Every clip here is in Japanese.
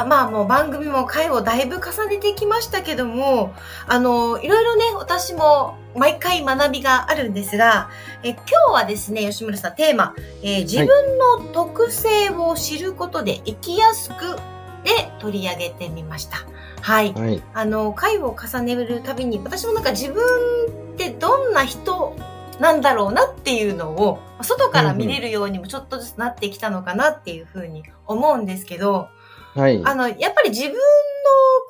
あ、まあもう番組も回をだいぶ重ねてきましたけども、あの、いろいろね、私も毎回学びがあるんですが、え今日はですね、吉村さんテーマ、えー、自分の特性を知ることで生きやすくで取り上げてみました。はい。はい、あの、回を重ねるたびに、私もなんか自分ってどんな人なんだろうなっていうのを、外から見れるようにもちょっとずつなってきたのかなっていうふうに思うんですけど、はい。あの、やっぱり自分の、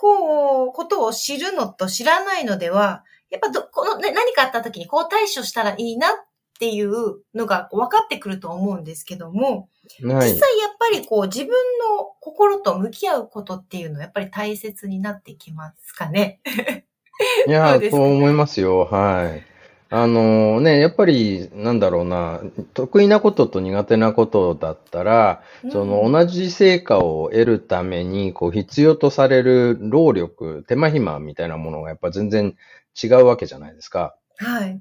こう、ことを知るのと知らないのでは、やっぱど、この、ね、何かあった時にこう対処したらいいなっていうのが分かってくると思うんですけども、はい、実際やっぱりこう自分の心と向き合うことっていうのはやっぱり大切になってきますかね？いや、そう思いますよ。はい。あのね、やっぱり、なんだろうな、得意なことと苦手なことだったら、うん、その同じ成果を得るために、こう必要とされる労力、手間暇みたいなものがやっぱ全然違うわけじゃないですか。はい。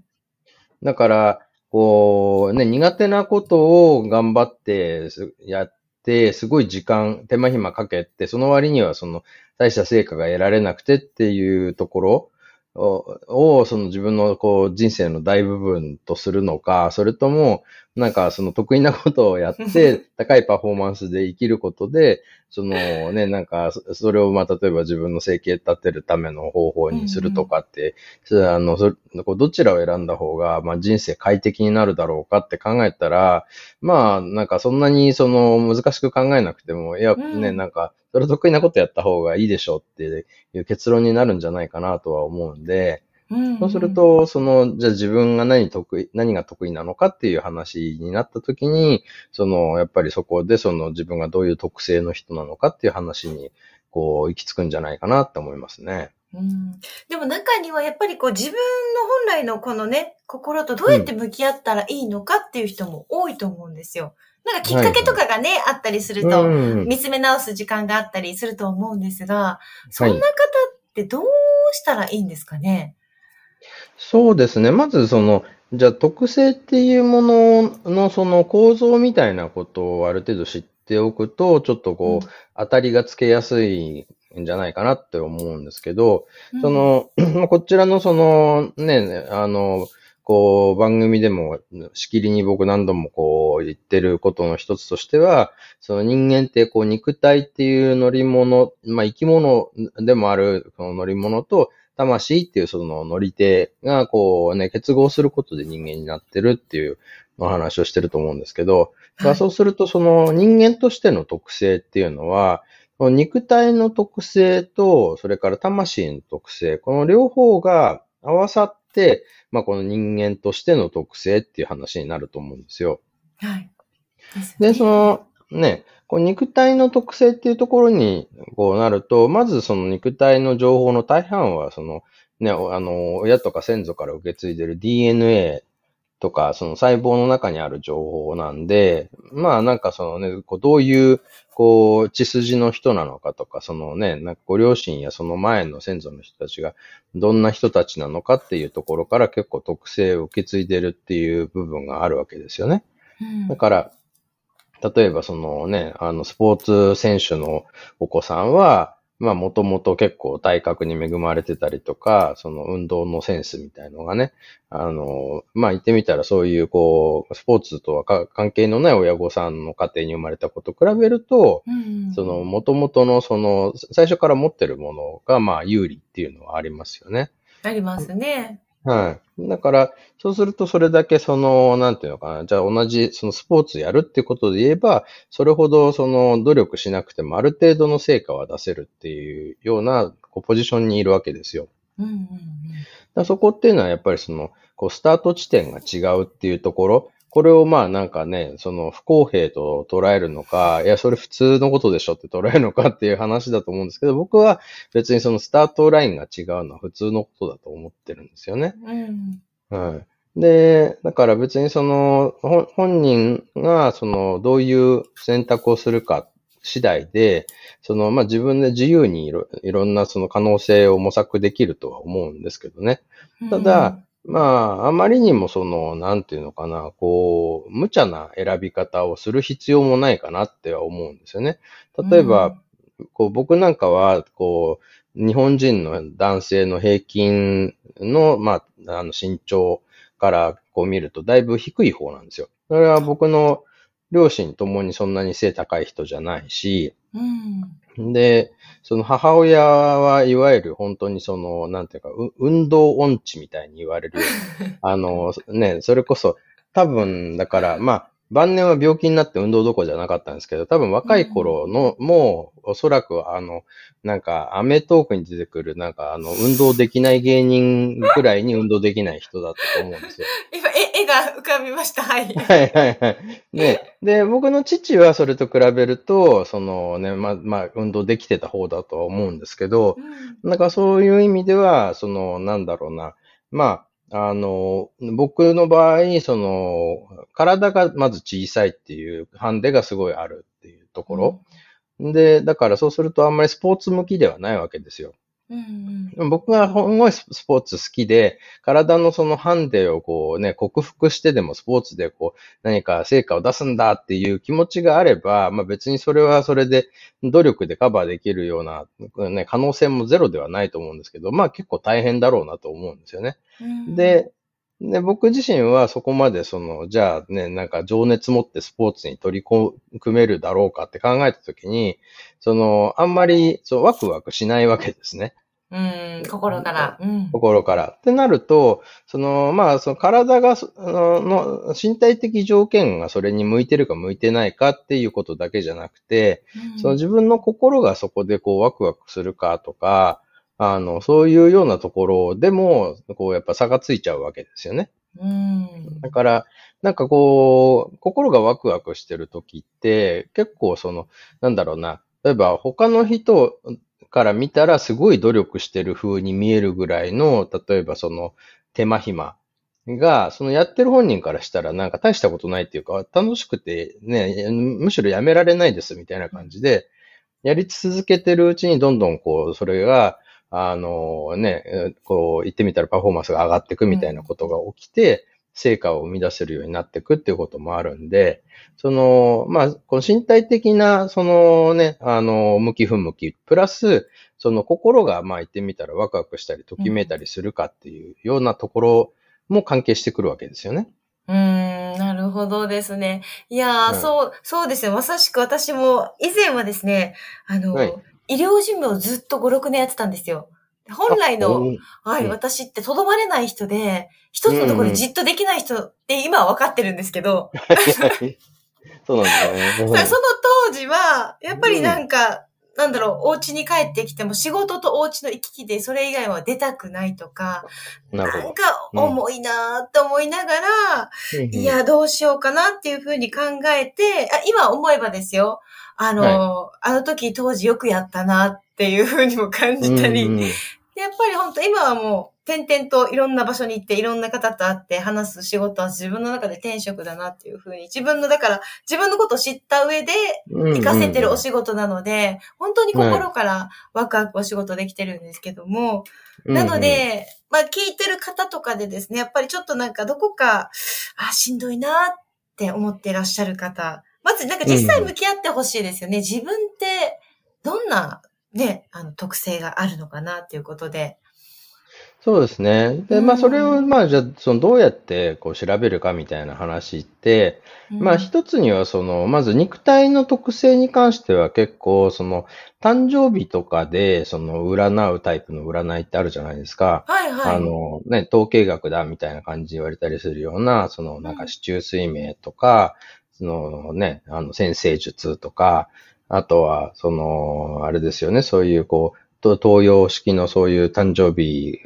だから、こう、ね、苦手なことを頑張ってやって、すごい時間、手間暇かけて、その割にはその大した成果が得られなくてっていうところ、を、その自分のこう人生の大部分とするのか、それとも、なんかその得意なことをやって、高いパフォーマンスで生きることで、そのね、なんか、それをまあ、例えば自分の生計立てるための方法にするとかって、うん。あの、そどちらを選んだ方が、まあ人生快適になるだろうかって考えたら、まあ、なんかそんなにその難しく考えなくても、いや、ね、なんか、それ得意なことやった方がいいでしょうっていう結論になるんじゃないかなとは思うんで、そうすると、その、じゃあ自分が何得意、何が得意なのかっていう話になった時に、その、やっぱりそこでその自分がどういう特性の人なのかっていう話に、こう、行き着くんじゃないかなって思いますね。うん、でも中にはやっぱりこう自分の本来のこのね、心とどうやって向き合ったらいいのかっていう人も多いと思うんですよ。なんかきっかけとかがね、はいあったりすると、見つめ直す時間があったりすると思うんですが、そんな方ってどうしたらいいんですかね、そうですね。まずその、じゃあ特性っていうもののその構造みたいなことをある程度知っておくと、ちょっとこう、当たりがつけやすいんじゃないかなって思うんですけど、その、こちらのその、ね、あの、こう、番組でもしきりに僕何度もこう言ってることの一つとしては、その人間ってこう肉体っていう乗り物、まあ生き物でもあるこの乗り物と、魂っていうその乗り手がこうね、結合することで人間になってるっていうお話をしてると思うんですけど、はい、そうするとその人間としての特性っていうのは、肉体の特性と、それから魂の特性、この両方が合わさって、まあ、この人間としての特性っていう話になると思うんですよ。はい。で、その、ね、こう肉体の特性っていうところにこうなると、まずその肉体の情報の大半は、その、ね、あの、親とか先祖から受け継いでる DNA とか、その細胞の中にある情報なんで、まあなんかそのね、こうどういう、こう、血筋の人なのかとか、そのね、なんかご両親やその前の先祖の人たちがどんな人たちなのかっていうところから結構特性を受け継いでるっていう部分があるわけですよね。うん、だから、例えばそのね、あの、スポーツ選手のお子さんは、まあ、もともと結構体格に恵まれてたりとか、その運動のセンスみたいのがね、あの、まあ、言ってみたらそういう、こう、スポーツとは関係のない親御さんの家庭に生まれた子と比べると、うん、その、もともとの、その、最初から持ってるものが、まあ、有利っていうのはありますよね。ありますね。はい。だから、そうするとそれだけその、なんていうのかな。じゃあ同じそのスポーツやるってことで言えば、それほどその努力しなくてもある程度の成果は出せるっていうようなこうポジションにいるわけですよ。うんうんうん、だそこっていうのはやっぱりその、こうスタート地点が違うっていうところ、これをまあなんかね、その不公平と捉えるのか、いや、それ普通のことでしょって捉えるのかっていう話だと思うんですけど、僕は別にそのスタートラインが違うのは普通のことだと思ってるんですよね。うん。はい。で、だから別にその、本人がその、どういう選択をするか次第で、その、まあ、自分で自由にいろいろんなその可能性を模索できるとは思うんですけどね。ただ、まあ、あまりにもその、なんていうのかな、こう、無茶な選び方をする必要もないかなっては思うんですよね。例えば、こう僕なんかは、こう、日本人の男性の平均の、まあ、あの身長からこう見るとだいぶ低い方なんですよ。それは僕の両親ともにそんなに背高い人じゃないし、うん、で、その母親はいわゆる本当にその、なんていうか、運動音痴みたいに言われる。あの、ね、それこそ多分だから、まあ、晩年は病気になって運動どころじゃなかったんですけど、多分若い頃の、うん、もう、おそらくあの、なんか、アメトークに出てくる、なんか、あの、運動できない芸人ぐらいに運動できない人だったと思うんですよ。今、絵、絵が浮かびました。はい。はいはいはい。ね。で、僕の父はそれと比べると、そのね、まあ、まあ、運動できてた方だとは思うんですけど、うん、なんかそういう意味では、その、なんだろうな、まあ、あの、僕の場合、その、体がまず小さいっていうハンデがすごいあるっていうところ。うん、で、だからそうするとあんまりスポーツ向きではないわけですよ。うんうん、僕がほんごいスポーツ好きで、体のそのハンデをこうね、克服してでもスポーツでこう何か成果を出すんだっていう気持ちがあれば、まあ別にそれはそれで努力でカバーできるような、ね、可能性もゼロではないと思うんですけど、まあ結構大変だろうなと思うんですよね。うん、で、で、僕自身はそこまでその、じゃあね、なんか情熱持ってスポーツに取り組めるだろうかって考えたときに、その、あんまり、そう、ワクワクしないわけですね。うん、心から。うん、心から。ってなると、その、まあ、その体が、の、の身体的条件がそれに向いてるか向いてないかっていうことだけじゃなくて、うん、その自分の心がそこでこうワクワクするかとか、あの、そういうようなところでも、こう、やっぱ差がついちゃうわけですよね。うん。だから、なんかこう、心がワクワクしてる時って、結構その、なんだろうな、例えば他の人から見たらすごい努力してる風に見えるぐらいの、例えばその手間暇が、そのやってる本人からしたらなんか大したことないっていうか、楽しくてね、むしろやめられないですみたいな感じで、やり続けてるうちにどんどんこう、それが、あのね、こう言ってみたらパフォーマンスが上がっていくみたいなことが起きて、成果を生み出せるようになっていくっていうこともあるんで、その、まあ、この身体的な、そのね、あの、向き不向き、プラス、その心が、まあ言ってみたらワクワクしたり、ときめいたりするかっていうようなところも関係してくるわけですよね。うん、なるほどですね。いやー、うん、そう、そうですね。まさしく私も、以前はですね、あの、はい医療事務をずっと5、6年やってたんですよ。本来の、はい、私ってとどまれない人で、一つのところでじっとできない人って今は分かってるんですけど。そうなんだね。その当時は、やっぱりなんか、なんだろう、お家に帰ってきても仕事とお家の行き来でそれ以外は出たくないとか、ななんか重いなって思いながら、うん、いや、どうしようかなっていうふうに考えて、あ今思えばですよ。あの、はい、あの時当時よくやったなっていうふうにも感じたり、うんうん、やっぱり本当今はもう、点々といろんな場所に行っていろんな方と会って話す仕事は自分の中で転職だなっていうふうに、自分の、だから自分のことを知った上で活かせてるお仕事なので、本当に心からワクワクお仕事できてるんですけども、なので、まあ聞いてる方とかでですね、やっぱりちょっとなんかどこか、あ、しんどいなって思ってらっしゃる方、まずなんか実際向き合ってほしいですよね。うん、自分ってどんなね、あの特性があるのかなっていうことで。そうですね。で、まあ、それを、まあ、じゃあ、その、どうやって、こう、調べるかみたいな話って、まあ、一つには、その、まず、肉体の特性に関しては、結構、その、誕生日とかで、その、占うタイプの占いってあるじゃないですか。はいはい。あの、ね、統計学だみたいな感じで言われたりするような、その、なんか、市中水明とか、そのね、あの、先生術とか、あとは、その、あれですよね、そういう、こう、東洋式のそういう誕生日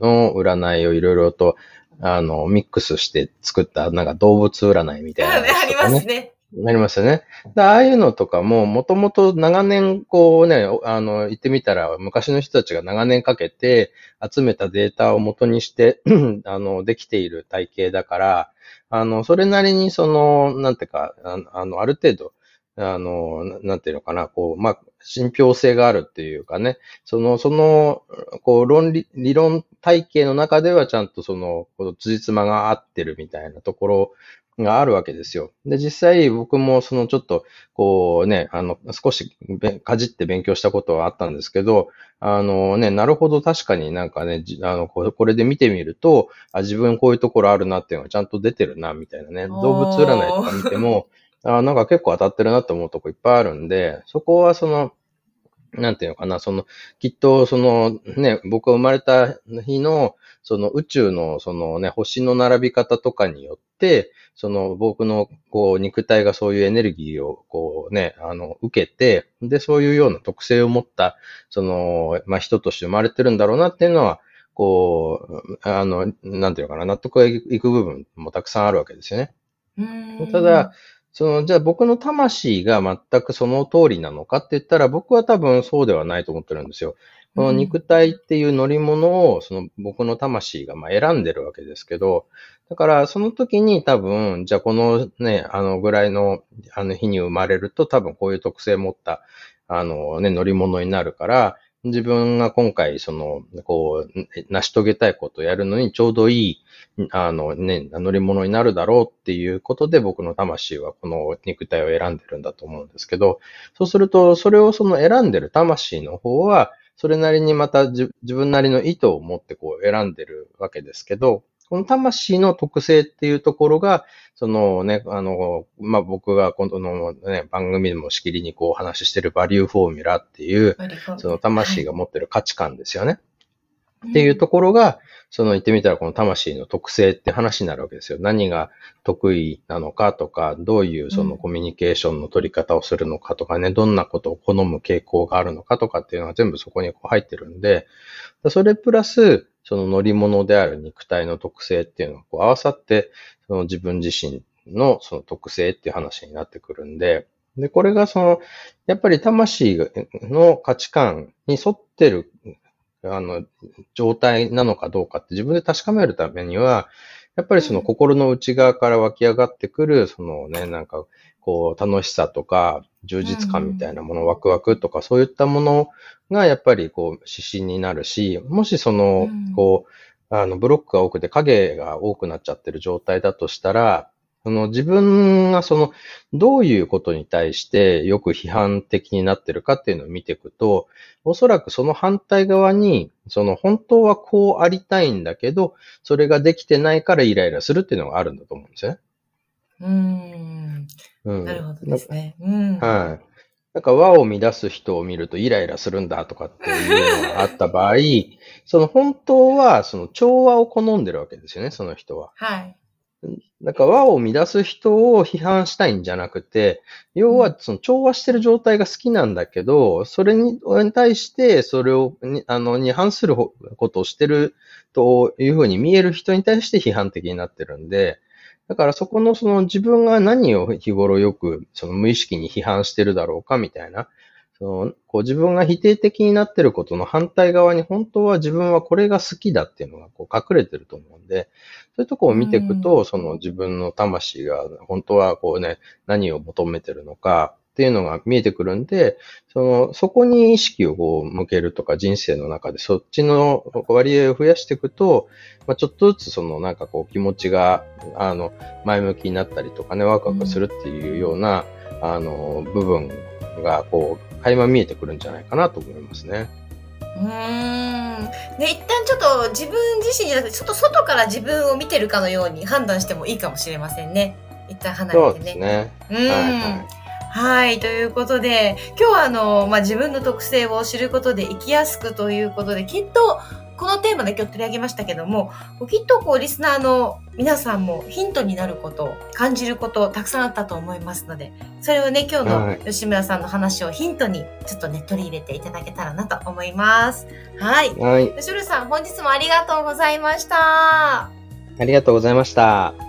の占いをいろいろとあの、ミックスして作った、なんか動物占いみたいな、ね。ありますね。なりますよね。ああいうのとかも、もともと長年、こうね、あの、言ってみたら、昔の人たちが長年かけて集めたデータを元にして、あの、できている体系だから、あの、それなりに、その、なんていうか、ああの、ある程度、あの、ななんていうのかな、こう、まあ、信憑性があるっていうかね、その、その、こう、論理、理論体系の中ではちゃんとその、この辻褄が合ってるみたいなところがあるわけですよ。で、実際僕もそのちょっと、こうね、あの、少しべかじって勉強したことはあったんですけど、あのね、なるほど確かになんかね、じあの、これで見てみると、あ、自分こういうところあるなっていうのがちゃんと出てるな、みたいなね。動物占いとか見ても、あなんか結構当たってるなと思うとこいっぱいあるんで、そこはその、なんていうのかな、その、きっと、その、ね、僕が生まれた日の、その宇宙の、そのね、星の並び方とかによって、その僕の、こう、肉体がそういうエネルギーを、こうね、あの、受けて、で、そういうような特性を持った、その、まあ、人として生まれてるんだろうなっていうのは、こう、あの、なんていうのかな、納得がいく部分もたくさんあるわけですよね。うーんただ、その、じゃあ僕の魂が全くその通りなのかって言ったら、僕は多分そうではないと思ってるんですよ。この肉体っていう乗り物を、その僕の魂がまあ選んでるわけですけど、だからその時に多分、じゃあこのね、あのぐらいのあの日に生まれると多分こういう特性を持った、あのね、乗り物になるから、自分が今回その、こう、成し遂げたいことをやるのにちょうどいい、あのね、乗り物になるだろうっていうことで僕の魂はこの肉体を選んでるんだと思うんですけど、そうすると、それをその選んでる魂の方は、それなりにまた自分なりの意図を持ってこう選んでるわけですけど、この魂の特性っていうところが、そのね、あの、まあ、僕がこのね、番組でもしきりにこうお話ししてるバリューフォーミュラっていう、その魂が持ってる価値観ですよね。っていうところが、その言ってみたらこの魂の特性って話になるわけですよ。何が得意なのかとか、どういうそのコミュニケーションの取り方をするのかとかね、どんなことを好む傾向があるのかとかっていうのが全部そこにこう入ってるんで、それプラス、その乗り物である肉体の特性っていうのがこう合わさって、その自分自身のその特性っていう話になってくるんで、で、これがその、やっぱり魂の価値観に沿ってるあの、状態なのかどうかって自分で確かめるためには、やっぱりその心の内側から湧き上がってくる、そのね、なんか、こう、楽しさとか、充実感みたいなもの、ワクワクとか、そういったものが、やっぱり、こう、指針になるし、もしその、こう、あの、ブロックが多くて影が多くなっちゃってる状態だとしたら、その自分がその、どういうことに対してよく批判的になってるかっていうのを見ていくと、おそらくその反対側に、その本当はこうありたいんだけど、それができてないからイライラするっていうのがあるんだと思うんですよね。うん。うん。なるほどですね。うん。はい。なんか和を乱す人を見るとイライラするんだとかっていうのがあった場合、その本当はその調和を好んでるわけですよね、その人は。はい。なんか和を乱す人を批判したいんじゃなくて、要はその調和してる状態が好きなんだけど、それに対してそれをに、あの、に反することをしてるというふうに見える人に対して批判的になってるんで、だからそこのその自分が何を日頃よくその無意識に批判してるだろうかみたいな、そのこう自分が否定的になってることの反対側に本当は自分はこれが好きだっていうのがこう隠れてると思うんで、そういうとこを見ていくと、その自分の魂が本当はこうね、何を求めてるのかっていうのが見えてくるんで、その、そこに意識をこう向けるとか人生の中でそっちの割合を増やしていくと、まあ、ちょっとずつそのなんかこう気持ちが、あの、前向きになったりとかね、ワクワクするっていうような、あの、部分がこう、垣間見えてくるんじゃないかなと思いますね。うーん。ね、一旦ちょっと自分自身じゃなくて、ちょっと外から自分を見てるかのように判断してもいいかもしれませんね。一旦離そうれてね。ですね。うん。はいはいはい。ということで、今日はあの、まあ、自分の特性を知ることで生きやすくということで、きっと、このテーマで今日取り上げましたけども、きっとこう、リスナーの皆さんもヒントになること、感じること、たくさんあったと思いますので、それをね、今日はいの吉村さんの話をヒントに、ちょっとね、取り入れていただけたらなと思います。はい。はい。吉村さん、本日もありがとうございました。ありがとうございました。